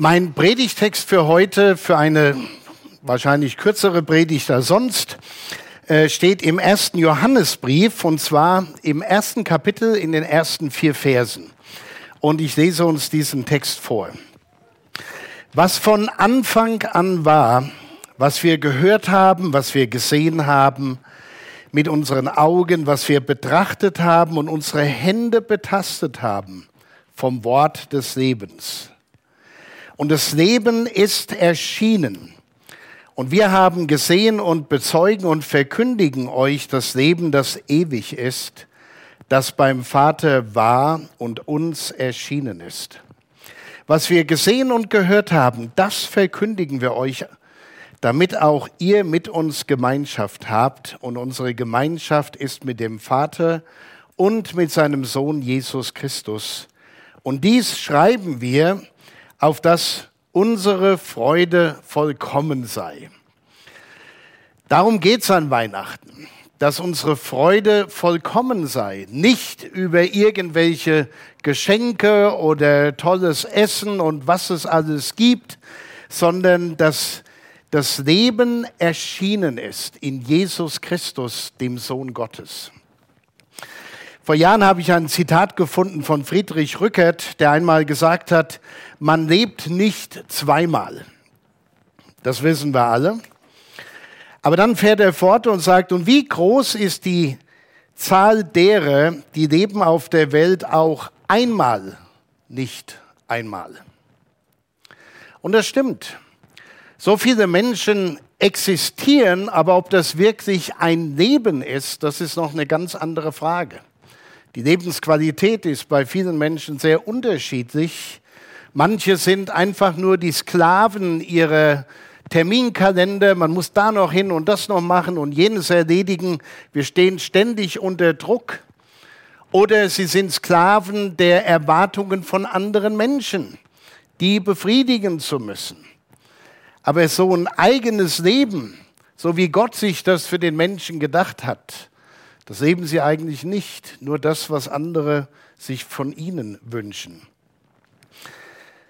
Mein Predigtext für heute, für eine wahrscheinlich kürzere Predigt als sonst, äh, steht im ersten Johannesbrief und zwar im ersten Kapitel in den ersten vier Versen. Und ich lese uns diesen Text vor. Was von Anfang an war, was wir gehört haben, was wir gesehen haben, mit unseren Augen, was wir betrachtet haben und unsere Hände betastet haben vom Wort des Lebens. Und das Leben ist erschienen. Und wir haben gesehen und bezeugen und verkündigen euch das Leben, das ewig ist, das beim Vater war und uns erschienen ist. Was wir gesehen und gehört haben, das verkündigen wir euch, damit auch ihr mit uns Gemeinschaft habt. Und unsere Gemeinschaft ist mit dem Vater und mit seinem Sohn Jesus Christus. Und dies schreiben wir, auf dass unsere Freude vollkommen sei. Darum geht es an Weihnachten, dass unsere Freude vollkommen sei, nicht über irgendwelche Geschenke oder tolles Essen und was es alles gibt, sondern dass das Leben erschienen ist in Jesus Christus, dem Sohn Gottes. Vor Jahren habe ich ein Zitat gefunden von Friedrich Rückert, der einmal gesagt hat, man lebt nicht zweimal. Das wissen wir alle. Aber dann fährt er fort und sagt, und wie groß ist die Zahl derer, die leben auf der Welt auch einmal, nicht einmal. Und das stimmt. So viele Menschen existieren, aber ob das wirklich ein Leben ist, das ist noch eine ganz andere Frage. Die Lebensqualität ist bei vielen Menschen sehr unterschiedlich. Manche sind einfach nur die Sklaven ihrer Terminkalender, man muss da noch hin und das noch machen und jenes erledigen. Wir stehen ständig unter Druck. Oder sie sind Sklaven der Erwartungen von anderen Menschen, die befriedigen zu müssen. Aber so ein eigenes Leben, so wie Gott sich das für den Menschen gedacht hat, das leben sie eigentlich nicht, nur das, was andere sich von ihnen wünschen.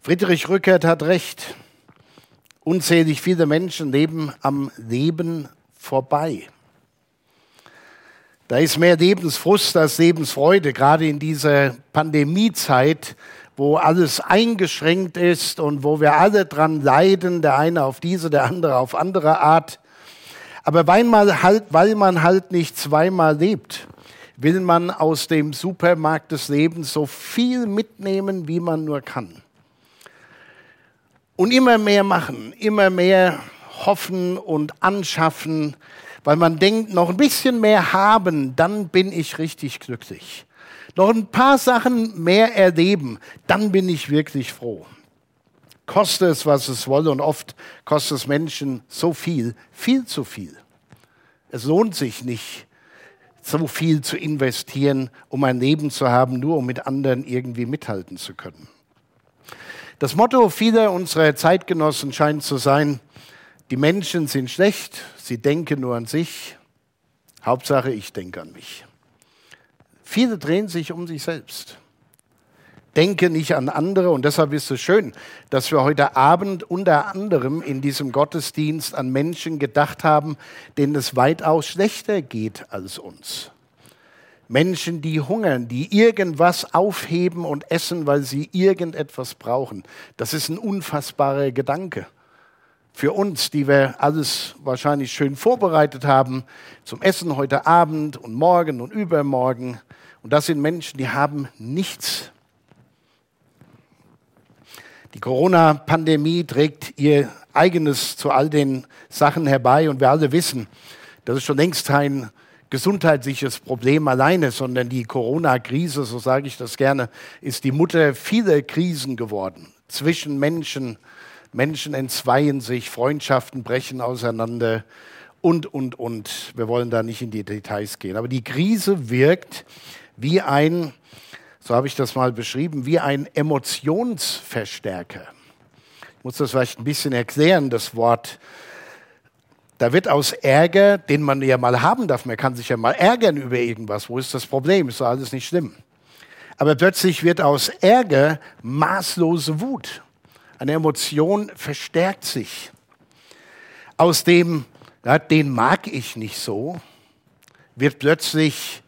Friedrich Rückert hat recht. Unzählig viele Menschen leben am Leben vorbei. Da ist mehr Lebensfrust als Lebensfreude, gerade in dieser Pandemiezeit, wo alles eingeschränkt ist und wo wir alle dran leiden, der eine auf diese, der andere auf andere Art. Aber weil man, halt, weil man halt nicht zweimal lebt, will man aus dem Supermarkt des Lebens so viel mitnehmen, wie man nur kann. Und immer mehr machen, immer mehr hoffen und anschaffen, weil man denkt, noch ein bisschen mehr haben, dann bin ich richtig glücklich. Noch ein paar Sachen mehr erleben, dann bin ich wirklich froh koste es, was es wolle. Und oft kostet es Menschen so viel, viel zu viel. Es lohnt sich nicht, so viel zu investieren, um ein Leben zu haben, nur um mit anderen irgendwie mithalten zu können. Das Motto vieler unserer Zeitgenossen scheint zu sein, die Menschen sind schlecht, sie denken nur an sich, Hauptsache ich denke an mich. Viele drehen sich um sich selbst denke nicht an andere. Und deshalb ist es schön, dass wir heute Abend unter anderem in diesem Gottesdienst an Menschen gedacht haben, denen es weitaus schlechter geht als uns. Menschen, die hungern, die irgendwas aufheben und essen, weil sie irgendetwas brauchen. Das ist ein unfassbarer Gedanke. Für uns, die wir alles wahrscheinlich schön vorbereitet haben zum Essen heute Abend und morgen und übermorgen. Und das sind Menschen, die haben nichts die Corona-Pandemie trägt ihr eigenes zu all den Sachen herbei und wir alle wissen, das ist schon längst kein gesundheitliches Problem alleine, sondern die Corona-Krise, so sage ich das gerne, ist die Mutter vieler Krisen geworden. Zwischen Menschen, Menschen entzweien sich, Freundschaften brechen auseinander und, und, und. Wir wollen da nicht in die Details gehen. Aber die Krise wirkt wie ein so habe ich das mal beschrieben, wie ein Emotionsverstärker. Ich muss das vielleicht ein bisschen erklären, das Wort. Da wird aus Ärger, den man ja mal haben darf, man kann sich ja mal ärgern über irgendwas, wo ist das Problem, ist doch alles nicht schlimm. Aber plötzlich wird aus Ärger maßlose Wut. Eine Emotion verstärkt sich. Aus dem, ja, den mag ich nicht so, wird plötzlich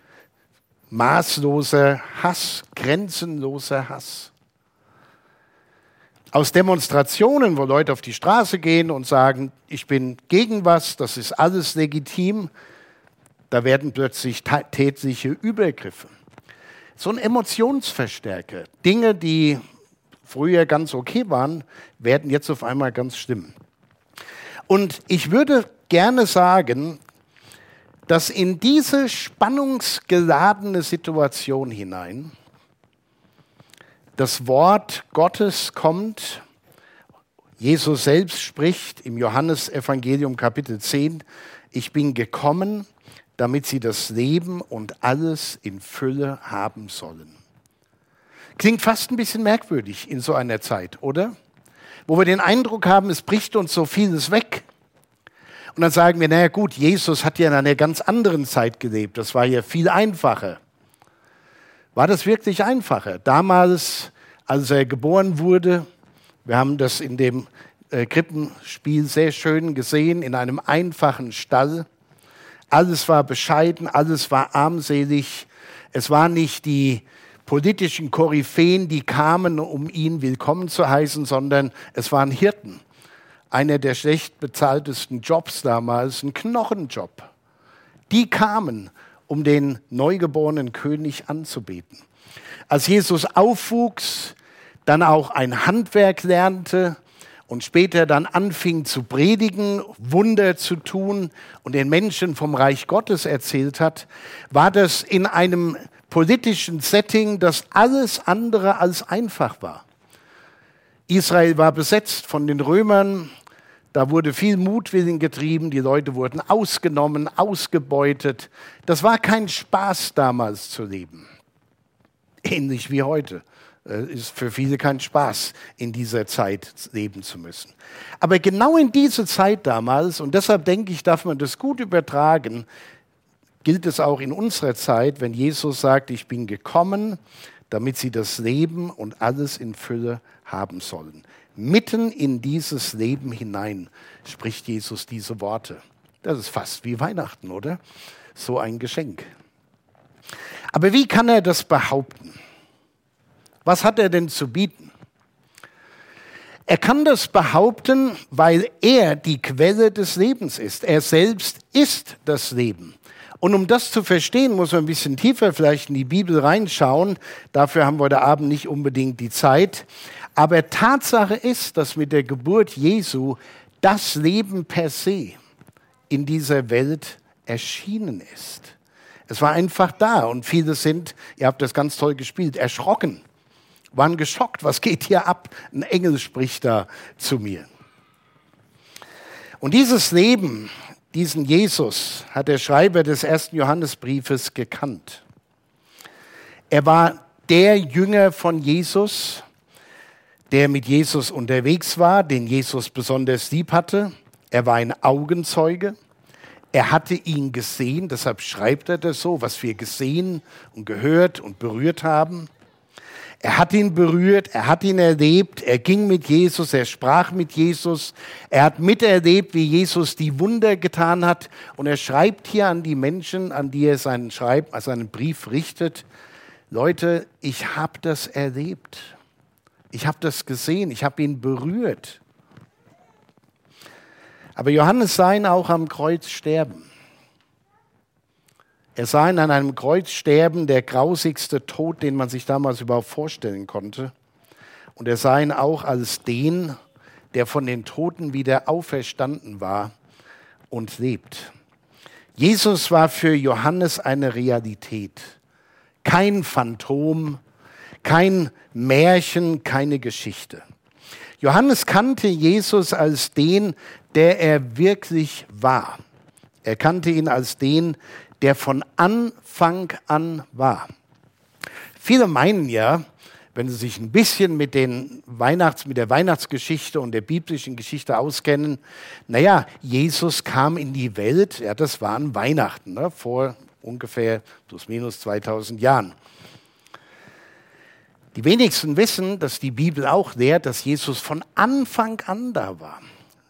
maßloser Hass, grenzenloser Hass. Aus Demonstrationen, wo Leute auf die Straße gehen und sagen, ich bin gegen was, das ist alles legitim, da werden plötzlich tätliche Übergriffe. So ein Emotionsverstärker. Dinge, die früher ganz okay waren, werden jetzt auf einmal ganz schlimm. Und ich würde gerne sagen, dass in diese spannungsgeladene Situation hinein das Wort Gottes kommt. Jesus selbst spricht im Johannesevangelium Kapitel 10, ich bin gekommen, damit sie das Leben und alles in Fülle haben sollen. Klingt fast ein bisschen merkwürdig in so einer Zeit, oder? Wo wir den Eindruck haben, es bricht uns so vieles weg. Und dann sagen wir, naja gut, Jesus hat ja in einer ganz anderen Zeit gelebt, das war ja viel einfacher. War das wirklich einfacher? Damals, als er geboren wurde, wir haben das in dem äh, Krippenspiel sehr schön gesehen, in einem einfachen Stall. Alles war bescheiden, alles war armselig. Es war nicht die politischen Koryphäen, die kamen, um ihn willkommen zu heißen, sondern es waren Hirten einer der schlecht bezahltesten Jobs damals, ein Knochenjob. Die kamen, um den neugeborenen König anzubeten. Als Jesus aufwuchs, dann auch ein Handwerk lernte und später dann anfing zu predigen, Wunder zu tun und den Menschen vom Reich Gottes erzählt hat, war das in einem politischen Setting, das alles andere als einfach war. Israel war besetzt von den Römern, da wurde viel Mutwillen getrieben, die Leute wurden ausgenommen, ausgebeutet. Das war kein Spaß damals zu leben. Ähnlich wie heute. Es ist für viele kein Spaß, in dieser Zeit leben zu müssen. Aber genau in diese Zeit damals, und deshalb denke ich, darf man das gut übertragen, gilt es auch in unserer Zeit, wenn Jesus sagt, ich bin gekommen, damit sie das Leben und alles in Fülle haben sollen. Mitten in dieses Leben hinein spricht Jesus diese Worte. Das ist fast wie Weihnachten, oder? So ein Geschenk. Aber wie kann er das behaupten? Was hat er denn zu bieten? Er kann das behaupten, weil er die Quelle des Lebens ist. Er selbst ist das Leben. Und um das zu verstehen, muss man ein bisschen tiefer vielleicht in die Bibel reinschauen. Dafür haben wir heute Abend nicht unbedingt die Zeit. Aber Tatsache ist, dass mit der Geburt Jesu das Leben per se in dieser Welt erschienen ist. Es war einfach da und viele sind, ihr habt das ganz toll gespielt, erschrocken, waren geschockt, was geht hier ab? Ein Engel spricht da zu mir. Und dieses Leben, diesen Jesus, hat der Schreiber des ersten Johannesbriefes gekannt. Er war der Jünger von Jesus, der mit Jesus unterwegs war, den Jesus besonders lieb hatte. Er war ein Augenzeuge. Er hatte ihn gesehen, deshalb schreibt er das so, was wir gesehen und gehört und berührt haben. Er hat ihn berührt, er hat ihn erlebt, er ging mit Jesus, er sprach mit Jesus, er hat miterlebt, wie Jesus die Wunder getan hat. Und er schreibt hier an die Menschen, an die er seinen, Schreib, seinen Brief richtet, Leute, ich habe das erlebt. Ich habe das gesehen, ich habe ihn berührt. Aber Johannes sah ihn auch am Kreuz sterben. Er sah ihn an einem Kreuz sterben, der grausigste Tod, den man sich damals überhaupt vorstellen konnte. Und er sah ihn auch als den, der von den Toten wieder auferstanden war und lebt. Jesus war für Johannes eine Realität, kein Phantom, kein Märchen, keine Geschichte. Johannes kannte Jesus als den, der er wirklich war. Er kannte ihn als den, der von Anfang an war. Viele meinen ja, wenn sie sich ein bisschen mit, den Weihnachts-, mit der Weihnachtsgeschichte und der biblischen Geschichte auskennen, naja, Jesus kam in die Welt, ja, das waren Weihnachten, ne, vor ungefähr plus minus 2000 Jahren. Die wenigsten wissen, dass die Bibel auch lehrt, dass Jesus von Anfang an da war.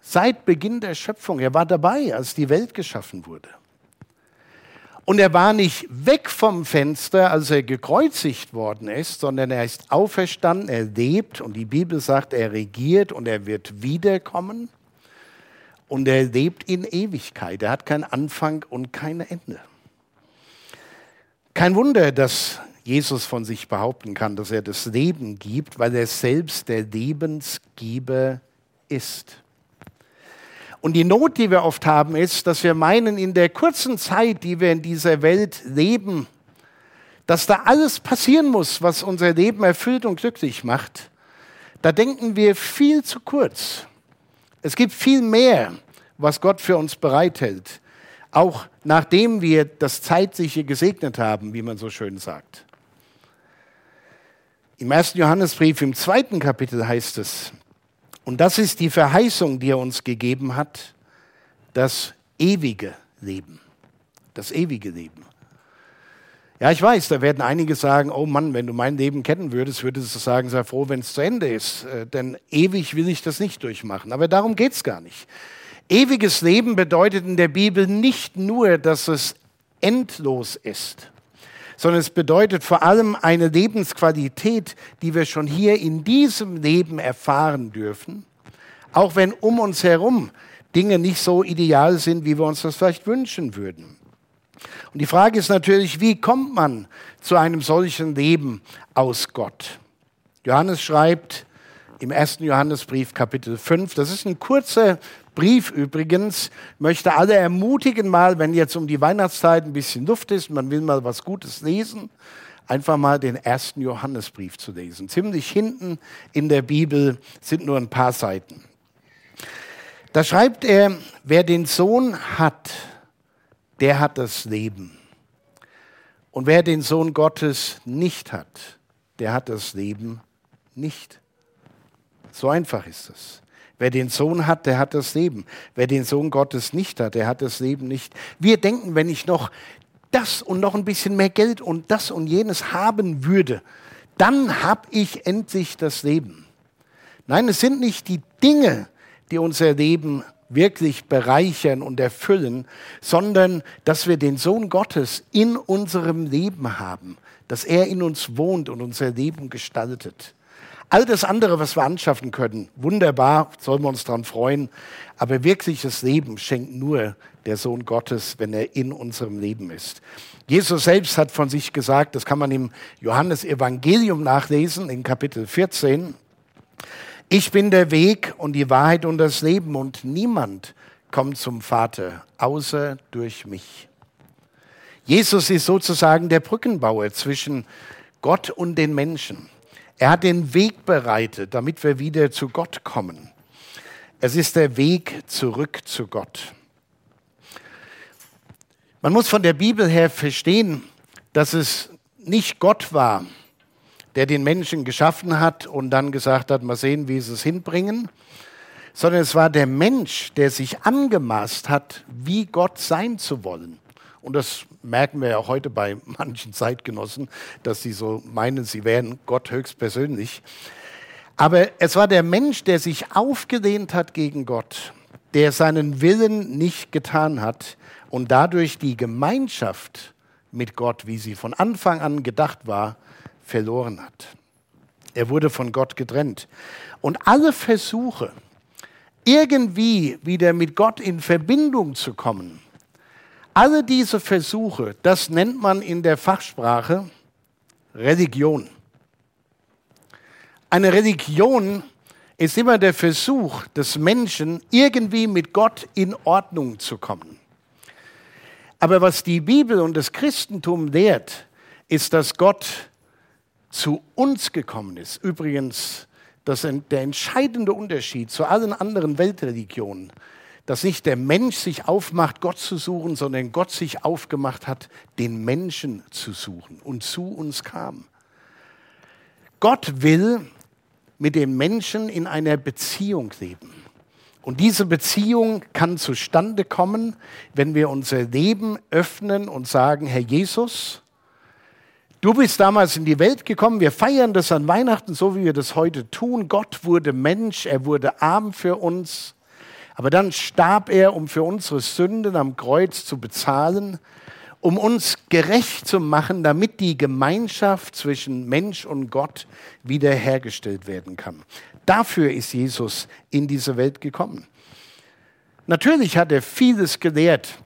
Seit Beginn der Schöpfung. Er war dabei, als die Welt geschaffen wurde. Und er war nicht weg vom Fenster, als er gekreuzigt worden ist, sondern er ist auferstanden, er lebt und die Bibel sagt, er regiert und er wird wiederkommen und er lebt in Ewigkeit. Er hat keinen Anfang und kein Ende. Kein Wunder, dass Jesus von sich behaupten kann, dass er das Leben gibt, weil er selbst der Lebensgeber ist. Und die Not, die wir oft haben, ist, dass wir meinen, in der kurzen Zeit, die wir in dieser Welt leben, dass da alles passieren muss, was unser Leben erfüllt und glücklich macht. Da denken wir viel zu kurz. Es gibt viel mehr, was Gott für uns bereithält, auch nachdem wir das Zeitliche gesegnet haben, wie man so schön sagt. Im ersten Johannesbrief im zweiten Kapitel heißt es, und das ist die Verheißung, die er uns gegeben hat, das ewige Leben. Das ewige Leben. Ja, ich weiß, da werden einige sagen, oh Mann, wenn du mein Leben kennen würdest, würdest du sagen, sei froh, wenn es zu Ende ist. Äh, denn ewig will ich das nicht durchmachen. Aber darum geht es gar nicht. Ewiges Leben bedeutet in der Bibel nicht nur, dass es endlos ist sondern es bedeutet vor allem eine Lebensqualität, die wir schon hier in diesem Leben erfahren dürfen, auch wenn um uns herum Dinge nicht so ideal sind, wie wir uns das vielleicht wünschen würden. Und die Frage ist natürlich, wie kommt man zu einem solchen Leben aus Gott? Johannes schreibt im ersten Johannesbrief Kapitel 5, das ist ein kurzer Brief übrigens möchte alle ermutigen, mal, wenn jetzt um die Weihnachtszeit ein bisschen Luft ist, man will mal was Gutes lesen, einfach mal den ersten Johannesbrief zu lesen. Ziemlich hinten in der Bibel sind nur ein paar Seiten. Da schreibt er, wer den Sohn hat, der hat das Leben. Und wer den Sohn Gottes nicht hat, der hat das Leben nicht. So einfach ist es. Wer den Sohn hat, der hat das Leben. Wer den Sohn Gottes nicht hat, der hat das Leben nicht. Wir denken, wenn ich noch das und noch ein bisschen mehr Geld und das und jenes haben würde, dann habe ich endlich das Leben. Nein, es sind nicht die Dinge, die unser Leben wirklich bereichern und erfüllen, sondern dass wir den Sohn Gottes in unserem Leben haben, dass er in uns wohnt und unser Leben gestaltet. All das andere, was wir anschaffen können, wunderbar, sollen wir uns daran freuen. Aber wirkliches Leben schenkt nur der Sohn Gottes, wenn er in unserem Leben ist. Jesus selbst hat von sich gesagt, das kann man im Johannesevangelium nachlesen, in Kapitel 14. Ich bin der Weg und die Wahrheit und das Leben und niemand kommt zum Vater, außer durch mich. Jesus ist sozusagen der Brückenbauer zwischen Gott und den Menschen. Er hat den Weg bereitet, damit wir wieder zu Gott kommen. Es ist der Weg zurück zu Gott. Man muss von der Bibel her verstehen, dass es nicht Gott war, der den Menschen geschaffen hat und dann gesagt hat, mal sehen, wie sie es hinbringen, sondern es war der Mensch, der sich angemaßt hat, wie Gott sein zu wollen. Und das merken wir ja heute bei manchen Zeitgenossen, dass sie so meinen, sie wären Gott höchstpersönlich. Aber es war der Mensch, der sich aufgelehnt hat gegen Gott, der seinen Willen nicht getan hat und dadurch die Gemeinschaft mit Gott, wie sie von Anfang an gedacht war, verloren hat. Er wurde von Gott getrennt. Und alle Versuche, irgendwie wieder mit Gott in Verbindung zu kommen, alle diese Versuche, das nennt man in der Fachsprache Religion. Eine Religion ist immer der Versuch des Menschen, irgendwie mit Gott in Ordnung zu kommen. Aber was die Bibel und das Christentum lehrt, ist, dass Gott zu uns gekommen ist. Übrigens, das ist der entscheidende Unterschied zu allen anderen Weltreligionen dass nicht der Mensch sich aufmacht, Gott zu suchen, sondern Gott sich aufgemacht hat, den Menschen zu suchen und zu uns kam. Gott will mit dem Menschen in einer Beziehung leben. Und diese Beziehung kann zustande kommen, wenn wir unser Leben öffnen und sagen, Herr Jesus, Du bist damals in die Welt gekommen. Wir feiern das an Weihnachten, so wie wir das heute tun. Gott wurde Mensch, er wurde arm für uns. Aber dann starb er, um für unsere Sünden am Kreuz zu bezahlen, um uns gerecht zu machen, damit die Gemeinschaft zwischen Mensch und Gott wiederhergestellt werden kann. Dafür ist Jesus in diese Welt gekommen. Natürlich hat er vieles gelehrt,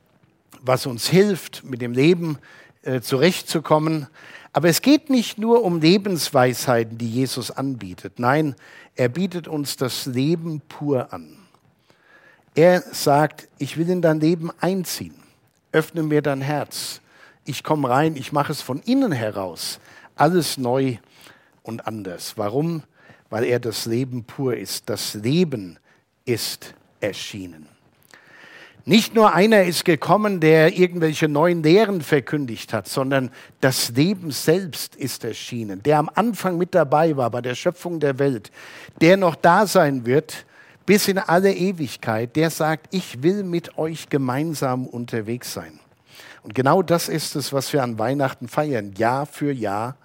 was uns hilft, mit dem Leben äh, zurechtzukommen. Aber es geht nicht nur um Lebensweisheiten, die Jesus anbietet. Nein, er bietet uns das Leben pur an. Er sagt, ich will in dein Leben einziehen. Öffne mir dein Herz. Ich komme rein, ich mache es von innen heraus. Alles neu und anders. Warum? Weil er das Leben pur ist. Das Leben ist erschienen. Nicht nur einer ist gekommen, der irgendwelche neuen Lehren verkündigt hat, sondern das Leben selbst ist erschienen, der am Anfang mit dabei war bei der Schöpfung der Welt, der noch da sein wird bis in alle Ewigkeit, der sagt, ich will mit euch gemeinsam unterwegs sein. Und genau das ist es, was wir an Weihnachten feiern, Jahr für Jahr.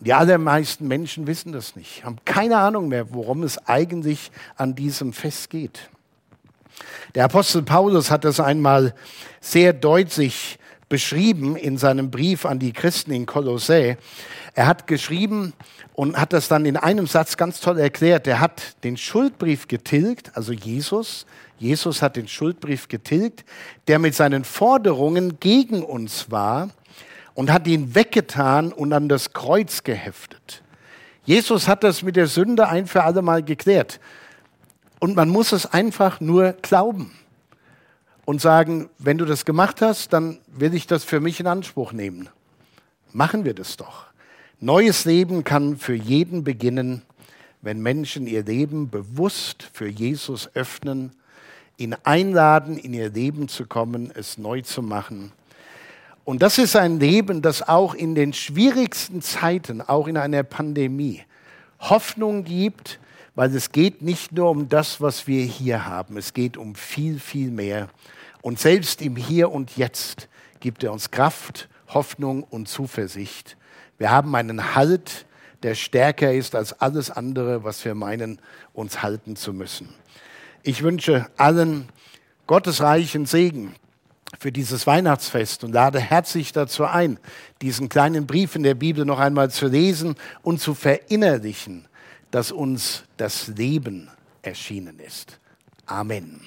Die allermeisten Menschen wissen das nicht, haben keine Ahnung mehr, worum es eigentlich an diesem Fest geht. Der Apostel Paulus hat das einmal sehr deutlich beschrieben in seinem Brief an die Christen in Kolossä. Er hat geschrieben und hat das dann in einem Satz ganz toll erklärt. Er hat den Schuldbrief getilgt, also Jesus. Jesus hat den Schuldbrief getilgt, der mit seinen Forderungen gegen uns war und hat ihn weggetan und an das Kreuz geheftet. Jesus hat das mit der Sünde ein für alle Mal geklärt. Und man muss es einfach nur glauben und sagen, wenn du das gemacht hast, dann will ich das für mich in Anspruch nehmen. Machen wir das doch. Neues Leben kann für jeden beginnen, wenn Menschen ihr Leben bewusst für Jesus öffnen, ihn einladen, in ihr Leben zu kommen, es neu zu machen. Und das ist ein Leben, das auch in den schwierigsten Zeiten, auch in einer Pandemie, Hoffnung gibt, weil es geht nicht nur um das, was wir hier haben, es geht um viel, viel mehr. Und selbst im Hier und Jetzt gibt er uns Kraft, Hoffnung und Zuversicht. Wir haben einen Halt, der stärker ist als alles andere, was wir meinen, uns halten zu müssen. Ich wünsche allen gottesreichen Segen für dieses Weihnachtsfest und lade herzlich dazu ein, diesen kleinen Brief in der Bibel noch einmal zu lesen und zu verinnerlichen, dass uns das Leben erschienen ist. Amen.